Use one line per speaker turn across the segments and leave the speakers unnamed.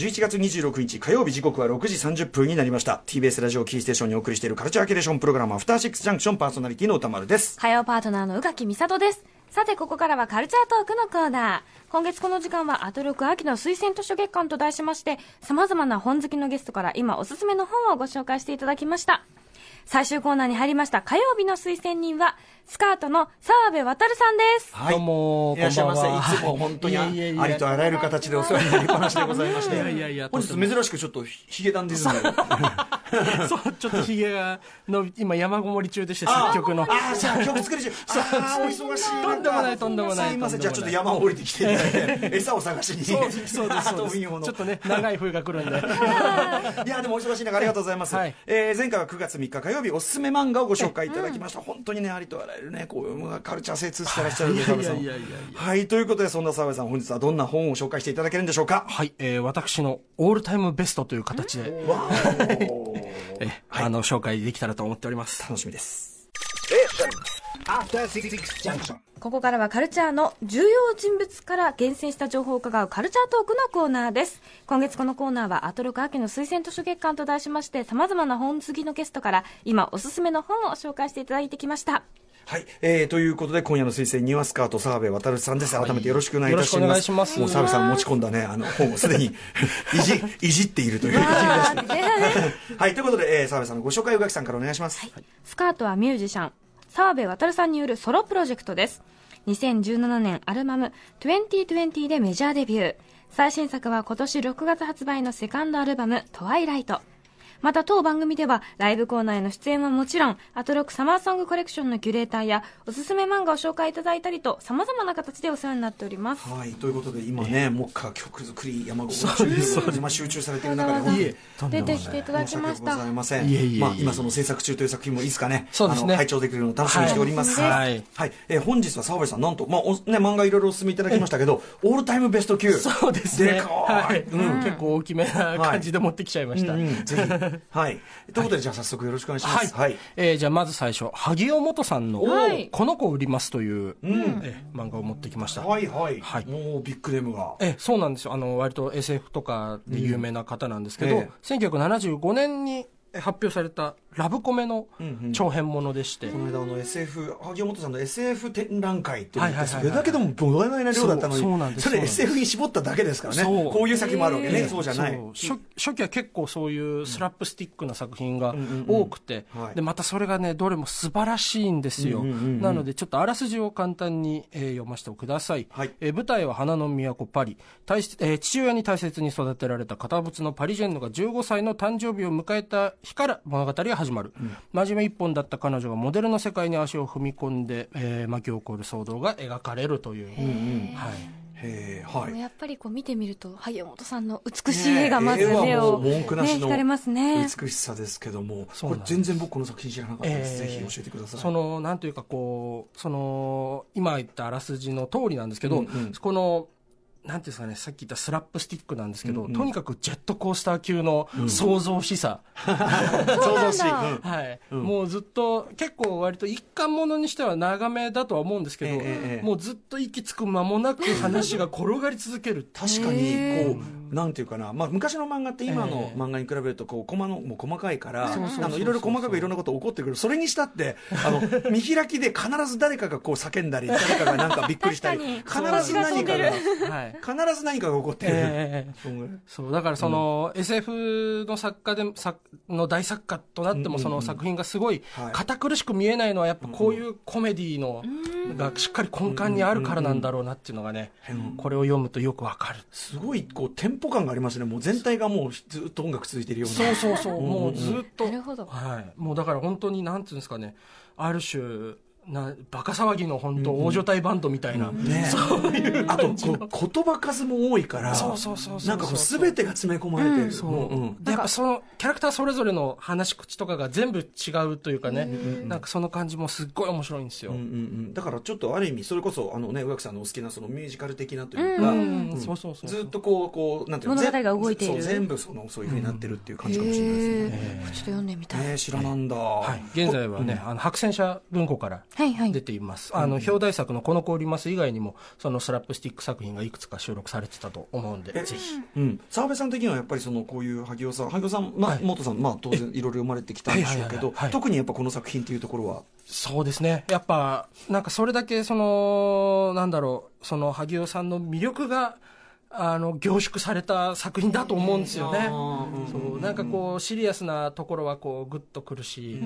11月26日火曜日時刻は6時30分になりました。TBS ラジオキーステーションにお送りしているカルチャーキュレーションプログラムアフターシックスジャンクションパーソナリティの歌丸です。
火曜パートナーの宇垣美里です。さてここからはカルチャートークのコーナー。今月この時間はアトロク秋の推薦図書月間と題しまして様々な本好きのゲストから今おすすめの本をご紹介していただきました。最終コーナーに入りました。火曜日の推薦人はスカートの澤部渉さんです。
はい、
どうも
いらっしゃいませ。
こんばんはい
つも本当にありとあらゆる形でお世話になりっぱなしでございまして。
いやいやいや
本日珍しくちょっとヒゲダンディズムで。
そう、ちょっとひげが伸び、今山ごもり中でして、
あ
作曲の。
ああ、じゃあ曲作り中。ああ、お忙し い。
とんでもないとんでもない
すいません。じゃあちょっと山を降りてきていただいて、餌を探しに。
そうです、そうです。ちょっとね、長い冬が来るんで。
いやでもお忙しい中ありがとうございます、
はい
えー前回は9月3日火曜日おすすめ漫画をご紹介いただきました、本当にねありとあらゆるねこういうカルチャー精通してらっしゃる澤部さん
いやいやいやいや
はいということでそんな澤部さん本日はどんな本を紹介していただけるんでしょうか？
はい、えー私のオールタイムベストという形で、えーあの、紹介できたらと思っております。
楽しみです.
ここからはカルチャーの重要人物から厳選した情報を伺うカルチャートークのコーナーです。今月このコーナーはアトロク秋の推薦図書月間と題しまして様々な本好きのゲストから今おすすめの本を紹介していただいてきました。
はい、えー、ということで今夜の推薦にはスカート澤部渉さんです。改めてよろしくお願いいたします,、
よろしくお願いします。
もう澤部さん持ち込んだねあの本をすでに いじいじっているという。はい。ということで、えー、澤部さんのご紹介宇垣さんからお願いします、
スカートはミュージシャン澤部渉さんによるソロプロジェクトです。2017年アルバム「2020」でメジャーデビュー。最新作は今年6月発売のセカンドアルバム「トワイライト」また当番組ではライブコーナーへの出演はもちろんアトロックサマーソングコレクションのキュレーターやおすすめ漫画を紹介いただいたりと様々な形でお世話になっております
はい、ということで今ね、目下曲作り山ごもり中今集中されている中で
出てきていただきました
ざいません。
いえいえいえ
まあ今その制作中という作品もいつかね、
そうですね
あの拝聴できるのを楽しみにしております。
はい
はい。えー本日は澤部さんなんとまあおね漫画いろいろお勧めいただきましたけど、オールタイムベスト級。
そうですね。
でか
はいい。
うん
結構大きめな感じで持ってきちゃいました。
うんうんぜひ。はい。ということでじゃあ早速よろしくお願いします。はい。
えーじゃあまず最初萩尾元さんの
はい「
この子を売ります」という、えー漫画を持ってきました、
はいはい。
はい
もうビッグネームが。
えそうなんですよあの割と SF とかで有名な方なんですけど、
うんえ
1975年に発表されたラブコメの長編ものでして、
この間あの SF 萩尾本さんの SF 展覧会ってそれだけでも膨大な量だったのに。
そうなんです。
それ SF に絞っただけですからね。こういう先もあるわけね
へー
そうじゃない。
初初期は結構そういうスラップスティックな作品が多くて、
はい。
でまたそれがねどれも素晴らしいんですよ、なのでちょっとあらすじを簡単に、えー読ませてください、
はい。
えー舞台は花の都パリ。大し、えー父親に大切に育てられた堅物のパリジェンヌが15歳の誕生日を迎えた日から物語が始まる、真面目一本だった彼女がモデルの世界に足を踏み込んで、えー巻き起こる騒動が描かれるという、はい。
はい。
やっぱりこう見てみると萩尾本さんの美しい絵がまず目を、
う文句なしの
ね惹かれますね。
美しさですけどもこれ全然僕この作品知らなかったです、
えー
ぜひ教えてください。
そのなんというかこうその今言ったあらすじの通りなんですけど、
うんうん。
このなんていうんですかねさっき言ったスラップスティックなんですけど、
うんうん。
とにかくジェットコースター級の創造しさ、
想像しい、うん
はい。
うん。
もうずっと結構割と一貫ものにしては長めだとは思うんですけど、
ええええ
もうずっと息つく間もなく話が転がり続ける
確かに
へ
こうなんていうかな、まあ、昔の漫画って今の
ええ。
漫画に比べるとこうコマのもう細かいからあのいろいろ細かくいろんなこと起こってくる。それにしたってあの見開きで必ず誰かがこう叫んだり誰かがなんかびっくりしたり必ず何かが
はい。
必ず何かが起こってる、
ええ。
そ
うだからその、SF の作家で作の大作家となってもその作品がすごい
はい。
堅苦しく見えないのはやっぱこういうコメディのがしっかり根幹にあるからなんだろうなっていうのがね
うん
これを読むとよくわかる。
すごいこうテンポ感がありますね。もう全体がもうずっと音楽続いているような。
そうそうそう。もうずっと。
なるほど。
はい。もうだから本当になんていうんですかね。ある種なバカ騒ぎの本当大所帯バンドみたいな、
ね、あとこう言葉数も多いから
そうそうそうそう
なんかこう全てが詰め込まれてる、
そう、
うんうん。
でやっぱそのキャラクターそれぞれの話し口とかが全部違うというかね、なんかその感じもすっごい面白いんですよ。
うんうんうん、だからちょっとある意味それこそあのね宇垣さんのお好きなそのミュージカル的なという
う
か、
ん
うん。
そうそうそう
ずっとこうこうなんていうの
物語が動いている。
そう全部そのそういうふうになってるっていう感じかもしれないですね。
ちょっと読んでみたい、
えー知らなんだ。
はい、現在はね、あの白戦車文庫から
はいはい。
出ています。あの、表題作のこの子おります以外にも、そのスラップスティック作品がいくつか収録されてたと思うんで、ぜひ。
うん、澤部さん的にはやっぱりそのこういう萩尾さん萩尾さん、まあ
はい。
元さん、まあ、当然いろいろ読まれてきたんでしょうけど
はいはいはいはいはい。
特にやっぱこの作品っていうところは？
そうですね。やっぱ、なんかそれだけ、その、なんだろう、その、萩尾さんの魅力が、あの、凝縮された作品だと思うんですよね。そう、なんかこう、シリアスなところはこう、グッとくるし、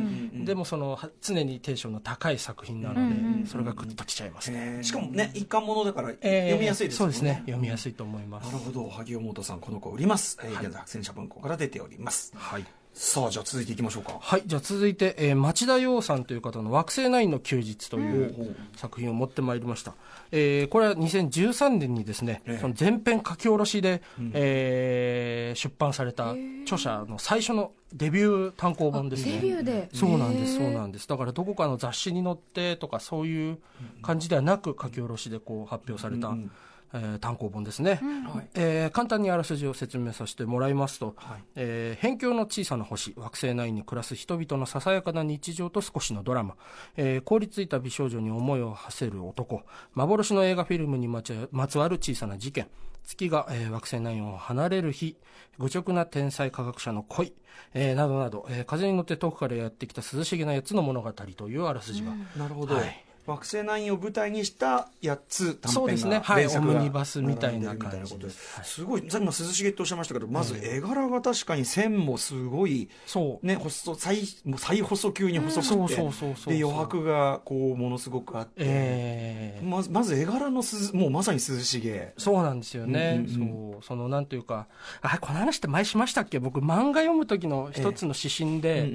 でもその、は常にテンションの高い作品なので、それがグッときちゃいますね。
えーしかもね一貫ものだから
えー
読みやすいですもん
そうですね。読みやすいと思います
なる。ほど萩尾元さんこの子売ります、えー現在白戦車文庫から出ております
はい。
さあじゃあ続いていきましょうか。
はい、じゃあ続いて、えー町田洋さんという方の惑星ナインの休日という
うん。
作品を持ってまいりました。えーこれは2013年にですね、
ええ。
その全編書き下ろしで、えー出版された著者の最初のデビュー単行本ですね。
デビューで。
そうなんです、そうなんです。だからどこかの雑誌に載ってとかそういう感じではなく書き下ろしでこう発表された、
うんうん
えー単行本ですね。
はい。
えー簡単にあらすじを説明させてもらいますと、
はい。
えー辺境の小さな星惑星内に暮らす人々のささやかな日常と少しのドラマ、えー凍りついた美少女に思いを馳せる男幻の映画フィルムにまちまつわる小さな事件月が、えー惑星内を離れる日愚直な天才科学者の恋、えーなどなど、えー風に乗って遠くからやってきた涼しげな8つの物語というあらすじが、
なるほど、
はい
惑星ナインを舞台にした8つ短
そうですね。はい。オムニバスみたいな感じ
ことで
です。はい。
すごいさっきも涼しげっておっしゃいましたけどまず絵柄が確かに線もすごい
そう。
ね細最もう最細級に細くて、
そうそうそうそう
で余白がこうものすごくあって、
えー
まずまず絵柄のすずもうまさに涼しげ
そうなんですよね、そう。そのなんというかあこの話って前しましたっけ？僕漫画読む時の一つの指針で、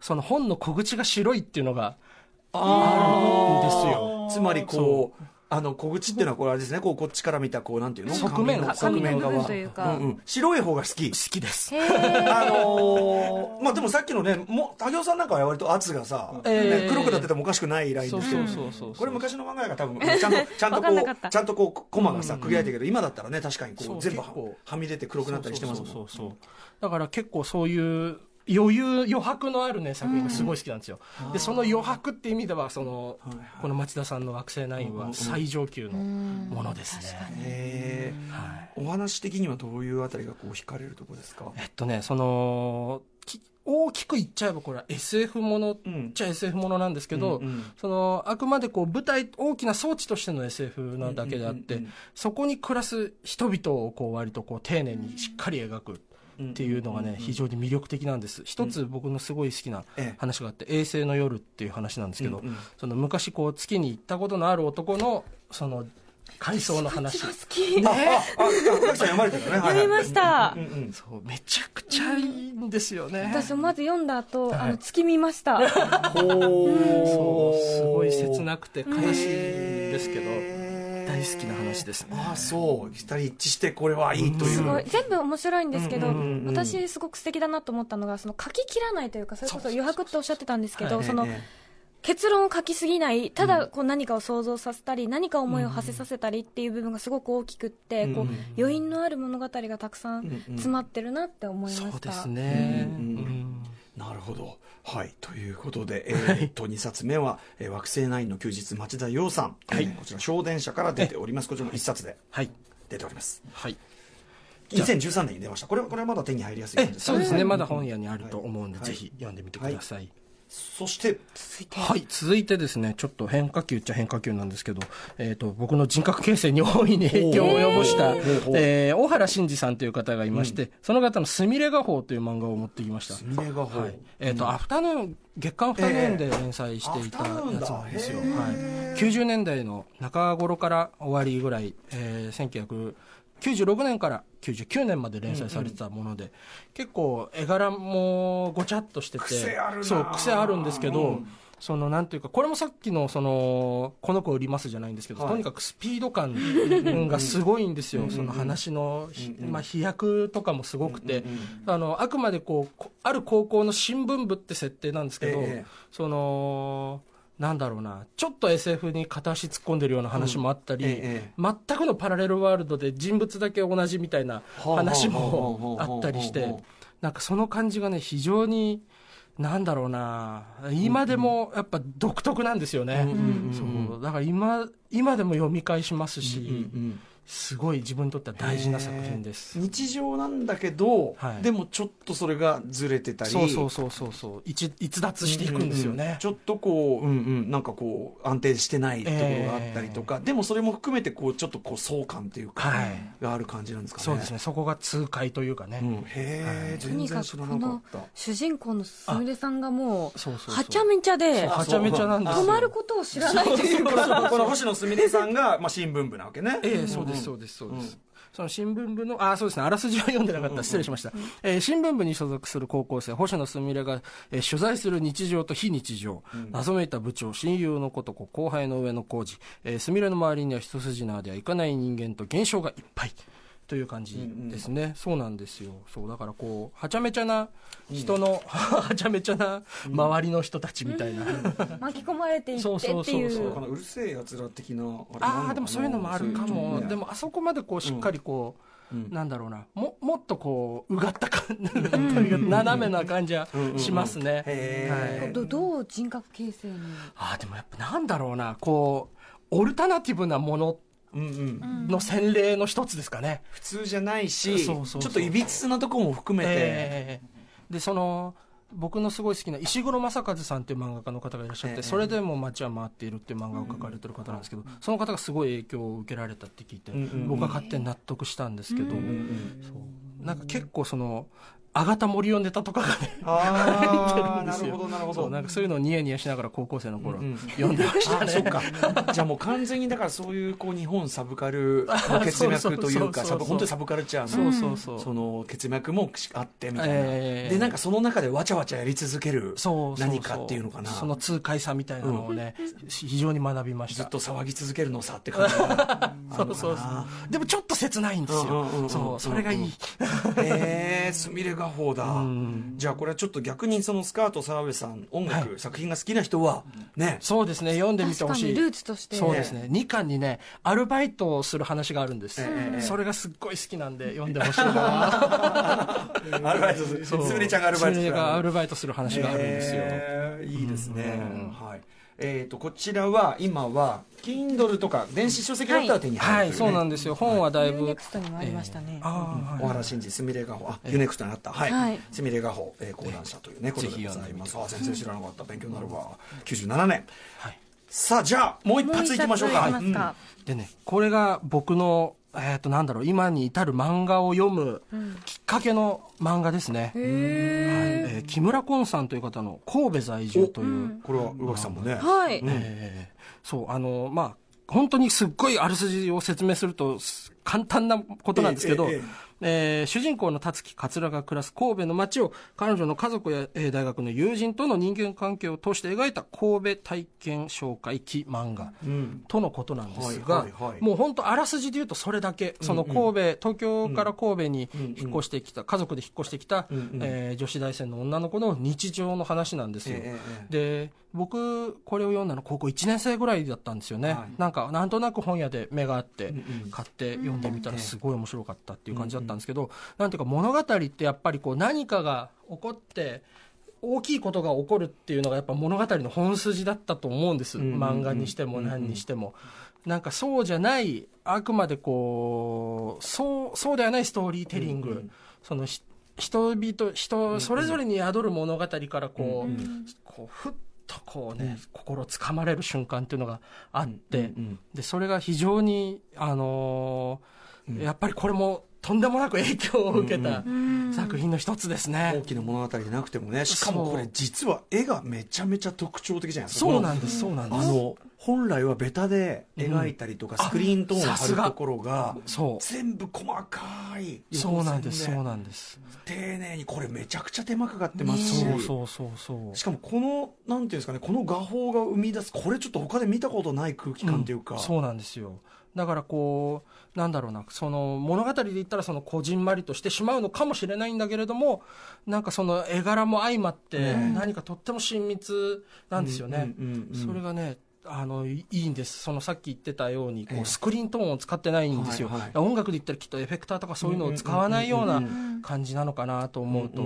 その本の小口が白いっていうのが
あ
るんですよ。
つまりこうあの小口っていうのはこれあれですね。こうこっちから見たこうなんていうの？
側面
紙の
紙の部分
側
というか。
んん。白い方が好き。
好きです。
あのーまあでもさっきのねも武雄さんなんかは割と圧がさ、
え
黒くなっててもおかしくないラインですよ
そうそうそう
これ昔の漫画が多分ちゃんと ちゃんとこうちゃんとこうコマがさ区切られてるけど今だったらね確かにこ
そう
う全部はみ出て黒くなったりしてますもん。
そうそうそうそう。だから結構そういう余裕余白のあるね作品がすごい好きなんですよ、でその余白っていう意味ではその、
はいはい。
この町田さんの惑星ナインは最上級のものですね、
へえ
はい。
お話的にはどういうあたりがこう惹かれるところですか？
えっとね、その、き大きく言っちゃえばこれは SF ものっ
うん。
ちゃ SF ものなんですけど、
うんうん。
その、あくまでこう舞台、大きな装置としての SF なだけであって、
うんうんうんうん。
そこに暮らす人々をこう割とこう丁寧にしっかり描く。っていうのがね、非常に魅力的なんです。一つ僕のすごい好きな
ええ
話があって、衛星の夜っていう話なんですけど、その昔こう月に行ったことのある男の、その、回想の話。
好き
あああ読まれてたね
読みました
そう、めちゃくちゃいいんですよね。
私まず読んだ後、
はい
あの月見ました
そうすごい切なくて悲しいですけど、大好きな話ですね。
ああそう。二人一致してこれはいいという。
すごい。全部面白いんですけど、
うんうんうんうん。
私すごく素敵だなと思ったのがその書き切らないというかそれこそ余白っておっしゃってたんですけど
はい。
その
え
結論を書きすぎないただこう何かを想像させたり何か思いを馳せさせたりっていう部分がすごく大きくってこう
うん
余韻のある物語がたくさん
うんうん。
詰まってるなって思いました、
そうですね、
うん。
うん
なるほど。はい。ということでえーっと2冊目は「えー惑星ナインの休日町田洋さん」えーこちら小電車から出ております。こちらも1冊で
はい。
出ております。
はい。
2013年に出ました。これはこれはまだ手に入りやすいすか？
そうですね、
ん。
まだ本屋にあると思うんで、
はい。
ぜひ読んでみてください、
そして続いて
はい、続いてですね、ちょっと変化球っちゃ変化球なんですけど、えっ、と、僕の人格形成に大いに影響を及ぼした、えー大原慎二さんという方がいまして、その方のすみれ画報という漫画を持ってきました。
すみれ画報
はい。えっ、と、アフタヌーン、月刊アフタヌーンで連載していたやつなんですよ。はい。
へー
90年代の中頃から終わりぐらい、えー、1996年から99年まで連載されてたもので、結構絵柄もごちゃっとしてて、
癖あるな
そう、癖あるんですけど、
うん
そのなんていうか、これもさっきのその、この子売りますじゃないんですけど、
はい。
とにかくスピード感がすごいんですよ。その話の、まあ飛躍とかもすごくて、
うんうん。
あの、あくまでこうこ、ある高校の新聞部って設定なんですけど、
ええ。
その、なんだろうな、ちょっと SF に片足突っ込んでるような話もあったり、
うんええ。
全くのパラレルワールドで人物だけ同じみたいな話もあったりして、なんかその感じがね、非常に、なんだろうな今でもやっぱ独特なんですよね、そう。だから今今でも読み返しますし、
うんうん
すごい自分にとっては大事な作品です。
日常なんだけど、
はい。
でもちょっとそれがずれてたり。
そうそうそうそうそう。逸逸脱していくんですよね、
うんうんちょっとこう、うんうん、なんかこう安定してないところがあったりとか、でもそれも含めてこうちょっとこう相関っていうか、
はい。
がある感じなんですかね。
そうですね。そこが痛快というかね、
うん、へえ、全
とにか
然知らなか
くこの
った
主人公のすみれさんがもう
そうそうそう。
はちゃめちゃで
はちゃめちゃなんですよ。
止まることを知らないという
こ
か
のこの星野すみれさんが、まあ、新聞部なわけね。
ええそうですそうですそうです、その新聞部のあそうですね。あらすじは読んでなかった。失礼しました、えー新聞部に所属する高校生星野すみれが、えー取材する日常と非日常、謎めいた部長親友のことこ後輩の上の工事、えーすみれの周りには一筋縄ではいかない人間と現象がいっぱいという感じですね、そうなんですよ。そうだからこうはちゃめちゃな人の、はちゃめちゃな 周りの人たちみたいな、
巻き込まれていって
そう。そう
ってい
そうそう。
う
このうるせえやつら的なあれなのか
あでもそういうのもあるかも、
そういう
でもあそこまでこうしっかりこう、なんだろうな。ももっとこううがった感じ、というか 斜めな感じはしますね、
へ
はい。
どどう人格形成に？
ああでもやっぱなんだろうな。こうオルタナティブなもの
うんうん
の洗礼の一つですかね、
普通じゃないしちょっといびつなとこも含めて、
ええでその僕のすごい好きな石黒正和さんっていう漫画家の方がいらっしゃって、
ええ。
それでも街は回っているっていう漫画を描かれてる方なんですけど、その方がすごい影響を受けられたって聞いて、僕は勝手に納得したんですけど、なんか結構そのあがた森をネタとかがね
ああな
ですよ。
るほどなるほど。
そうなんかそういうのをニヤニヤしながら高校生の頃、
うん
読んでましたね。
あそっか。じゃあもう完全にだからそういうこう日本サブカルの血脈というか本当にサブカルチャー
そう
の
そうそう。
その血脈もあってみたいな、
ええ
でなんかその中でわちゃわちゃやり続ける何かっていうのかな。
その痛快さみたいなのをね、非常に学びました。
ずっと騒ぎ続けるのさって感じ
そうそうそう。
な
でもちょっと切ないんですよ、
うんうんうんうん
そうそれがいい、
へえすみれ画法だ、
ん。
じゃあこれはちょっと逆にそのスカート澤部さん音楽、
はい。
作品が好きな人はね。
そうですね読んでみてほしい。
確かにルーツとして。
そうですね。2巻にねアルバイトをする話があるんです、
ええ
それがすっごい好きなんで読んでほしいな。
アルバイトする。すみれちゃんがアルバイトする
アルバイトする話があるんですよ、
へーいいですね、
うん。
はいえー、とこちらは今は Kindle とか電子書籍だったら手に
はい
入るという、ね。
そうなんですよ。本はだいぶ、
U-NEXT にもありましたね、
ああ
小原真二すみれ画法あ、 U-NEXT にあった。はい、
はい。
すみれ画法、えー、講談社というねことでございます。あ全然知らなかった。勉強になるわ。97年。
はい。
さあじゃあもう一発いきましょうか。
冊いきますか、
でねこれが僕のえっ、となんだろう今に至る漫画を読むきっかけの漫画ですね、はい。えー木村紺さんという方の神戸在住という、
これは宇垣さんもね、
はい、
えーそうあのまあ本当にすっごいあらすじを説明するとす簡単なことなんですけど、
えええ
えー主人公の辰木桂が暮らす神戸の街を彼女の家族や、えー大学の友人との人間関係を通して描いた神戸体験紹介記漫画
うん。
とのことなんですが、
はいはいはい。
もう本当あらすじで言うとそれだけ、その神戸東京から神戸に引っ越してきた、家族で引っ越してきた、
んうん
えー女子大生の女の子の日常の話なんですよ、
ええ
で僕これを読んだの高校1年生ぐらいだったんですよね、
はい。
なんかなんとなく本屋で目があって買って読んでみたらすごい面白かったっていう感じだったんですけど、なんていうか物語ってやっぱりこう何かが起こって大きいことが起こるっていうのがやっぱ物語の本筋だったと思うんです、漫画にしても何にしても、なんかそうじゃないあくまでこうそうそうではないストーリーテリング、そのひ人々人それぞれに宿る物語からこう,、こうふっとこうね、心つかまれる瞬間っていうのがあって、
ん
でそれが非常にあのーやっぱりこれもとんでもなく影響を受けた作品の一つですね、
大きな物語でなくてもねしかもこれ実は絵がめちゃめちゃ特徴的じゃないですか。
そうなんですそうなんです。
あの本来はベタで描いたりとか、スクリーントーンを貼
さすが
るところが
そう。
全部細かい
そうなんですそうなんです。
丁寧にこれめちゃくちゃ手間かかってますし、
そうそうそうそう。
しかもこのなんていうんですかねこの画法が生み出すこれちょっと他で見たことない空気感っていうか、
んそうなんですよ。だからこうなんだろうなその物語で言ったらそのこじんまりとしてしまうのかもしれないんだけれどもなんかその絵柄も相まって何かとっても親密なんですよね、
うんうんうん。
それがねあのいいいんです。そのさっき言ってたようにこ
ええ。
うスクリーントーンを使ってないんですよ、
はいはい
音楽で言ったらきっとエフェクターとかそういうのを使わないような感じなのかなと思うと、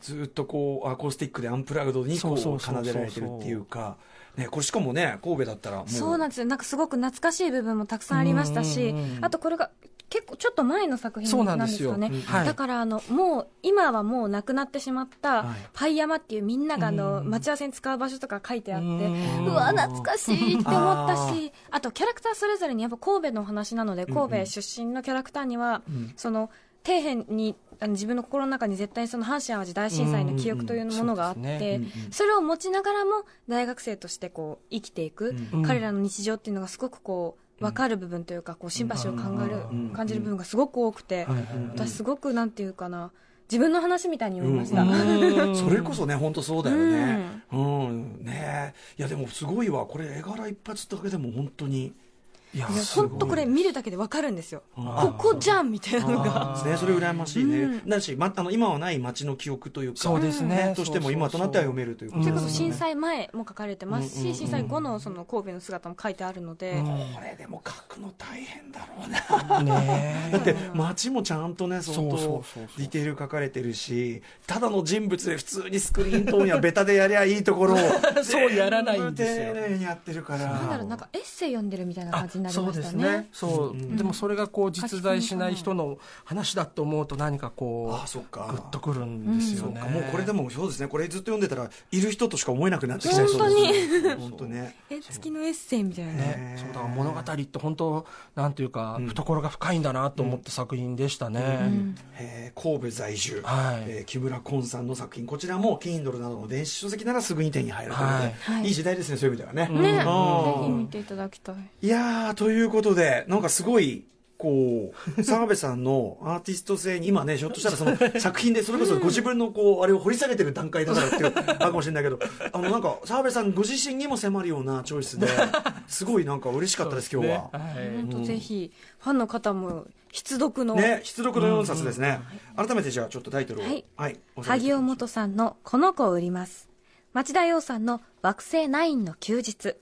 ずーっとこうアコースティックでアンプラグドにこ
そう
奏でられてるっていうか、ね、これしかもね神戸だったらもう。
そうなんです。よなんかすごく懐かしい部分もたくさんありましたし、あとこれが結構ちょっと前の作品
な
んんですかね。
うんはい。
だからあのもう今はもうなくなってしまった
はい
パイ山っていうみんながあの
うん。
待ち合わせに使う場所とか書いてあって
うん。
うわ懐かしいって思ったし あとキャラクターそれぞれにやっぱ神戸のお話なので神戸出身のキャラクターには
ん。
その底辺にあの自分の心の中に絶対にその阪神・淡路大震災の記憶というものがあってそれを持ちながらも大学生としてこう生きていく、
うん。
彼らの日常っていうのがすごくこう分かる部分というかこうシンパシーを考える、
うん。
感じる部分がすごく多くて、私すごくなんていうかな自分の話みたいに読みました、
うん。
それこそね本当そうだよね。うん、ね。いやでもすごいわ。これ絵柄一発だけでも本当に
本当これ見るだけで分かるんですよ。ここじゃんみたいなのが。
ね、それ羨ましいね、
うん。
だし、ま、あの今はない街の記憶というか
そうですね。
としても今となっては読めるということ
それ
ですね。
こそ震災前も書かれてますし震災後のその神戸の姿も書いてあるので、
これでも書くの大変だろうな。
ね
だって街もちゃんとね相当
そうそうそうそう。
ディテール書かれてるしただの人物で普通にスクリーントーンやベタでやりゃいいところを
そうやらないんですよ。
丁寧にやってるから。
なんだろうなんかエッセイ読んでるみたいな感じになり
そう
ましたね。
ですね。そう、でもそれがこう実在しない人の話だと思うと何かこう
あそっか。
グッとくるんですよね、
そうか。もうこれでもそうですね。これずっと読んでたらいる人としか思えなくなってきちゃいそうですね。本当ね。
え月のエッセイみたいな。ね。
ね、そうだから物語って本当なんていうか、
ん
懐が深いんだなと思った作品でしたね、
えー神戸在住、
はい。
えー木村昆さんの作品。こちらも Kindle などの電子書籍ならすぐに手に入るということで、
はい。
い、い時代ですねそういう意味ではね、
ね。
うん。
ぜひ見ていただきたい。
いやーということでなんかすごいこう澤部さんのアーティスト性に今ねひょっとしたらその作品でそれこそご自分のこうあれを掘り下げてる段階だからっていうあるかもしれないけど あのなんか澤部さんご自身にも迫るようなチョイスですごいなんか嬉しかったです今日は。
はい。
本当ぜひファンの方も必読の、
ね、出読の4冊ですね、改めてじゃあちょっとタイトルを。
はい。
おさらい
萩尾元さんの「この子を売ります」町田洋さんの「惑星ナインの休日」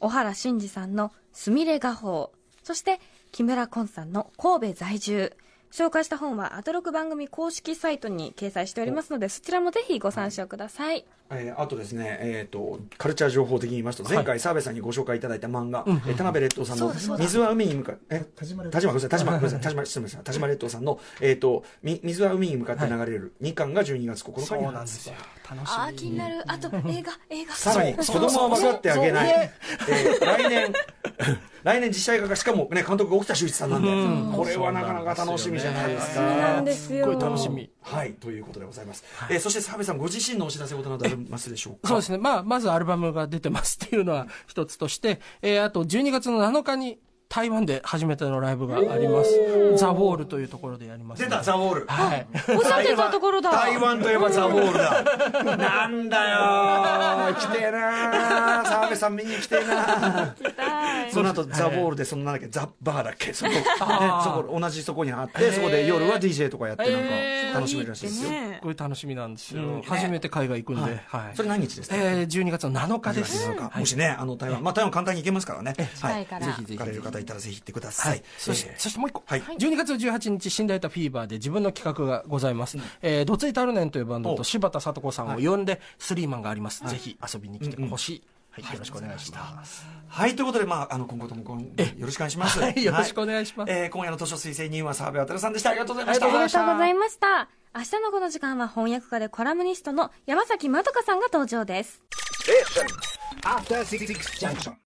小原慎二さんの「すみれ画報」そして木村昆さんの「神戸在住」紹介した本はアトロク番組公式サイトに掲載しておりますのでそちらもぜひご参照ください。
えーあとですね、えー、とカルチャー情報的に言いますと前回澤部さんにご紹介いただいた漫画、えー田辺劣等さんの「
そうだそうだ。
水は海に向かって」え？田島ごめんなさい田島 ごめんなさい田島失礼しました田島劣等さんの、えーとみ「水は海に向かって流れる」2巻が12月9日
そう
に
なんですよ。楽しみ。
あー気になる。あと映画映画。
さらに子供は分かってあげない、えー来年 来年実写映画化しかもね監督が沖田修一さんなんで、これはなかなか楽しみじゃないですか。
そうなんですよ。
すごい楽しみ。
はいということでございます、えーそして澤部さんご自身のお知らせ事などありますでしょうか？
そうですね、まあ、まずアルバムが出てますっていうのは一つとして、えーあと12月の7日に台湾で初めてのライブがあります。ザ・ウォールというところでやります
出たザ・ウォール。
はい。
おっしゃってたところだ。
台湾といえばザ・ウォールだ。なんだよー。来てえなー。澤部さん見に来てえなー。その後ザ・ウォールでそのなんだっけザ・バーだっけ？そこ,、ね、そこ同じそこにあってそこで夜は DJ とかやってなんか楽しめるらしいですよ、
ね。
これ楽しみなんですよ、初めて海外行くんで、はい。
それ何日ですか、
えー、12月の7日です、
もしね、あの台湾、まあ台湾簡単に行けますからね。
近いから。
ぜひぜひ行かれる方いたらぜひ行ってください。
そして、
えー。
そしてもう一個、
はい。
12月18日、寝台太フィーバーで自分の企画がございます。えー、どついたるねんというバンド
お。
と柴田聡子さんを呼んで、スリーマンがあります。ぜひ遊びに来てほしい。はい、よろしくお願いします。
はい、ということで、まあ、あの、今後ともよろしくお願いします。
はい。よろしくお願いします。
えー今夜の図書推薦人は澤部渡さんでした。ありがとうございました。
ありがとうございました。明日のこの時間は翻訳家でコラムニストの山崎まどかさんが登場です。
After Six Junction.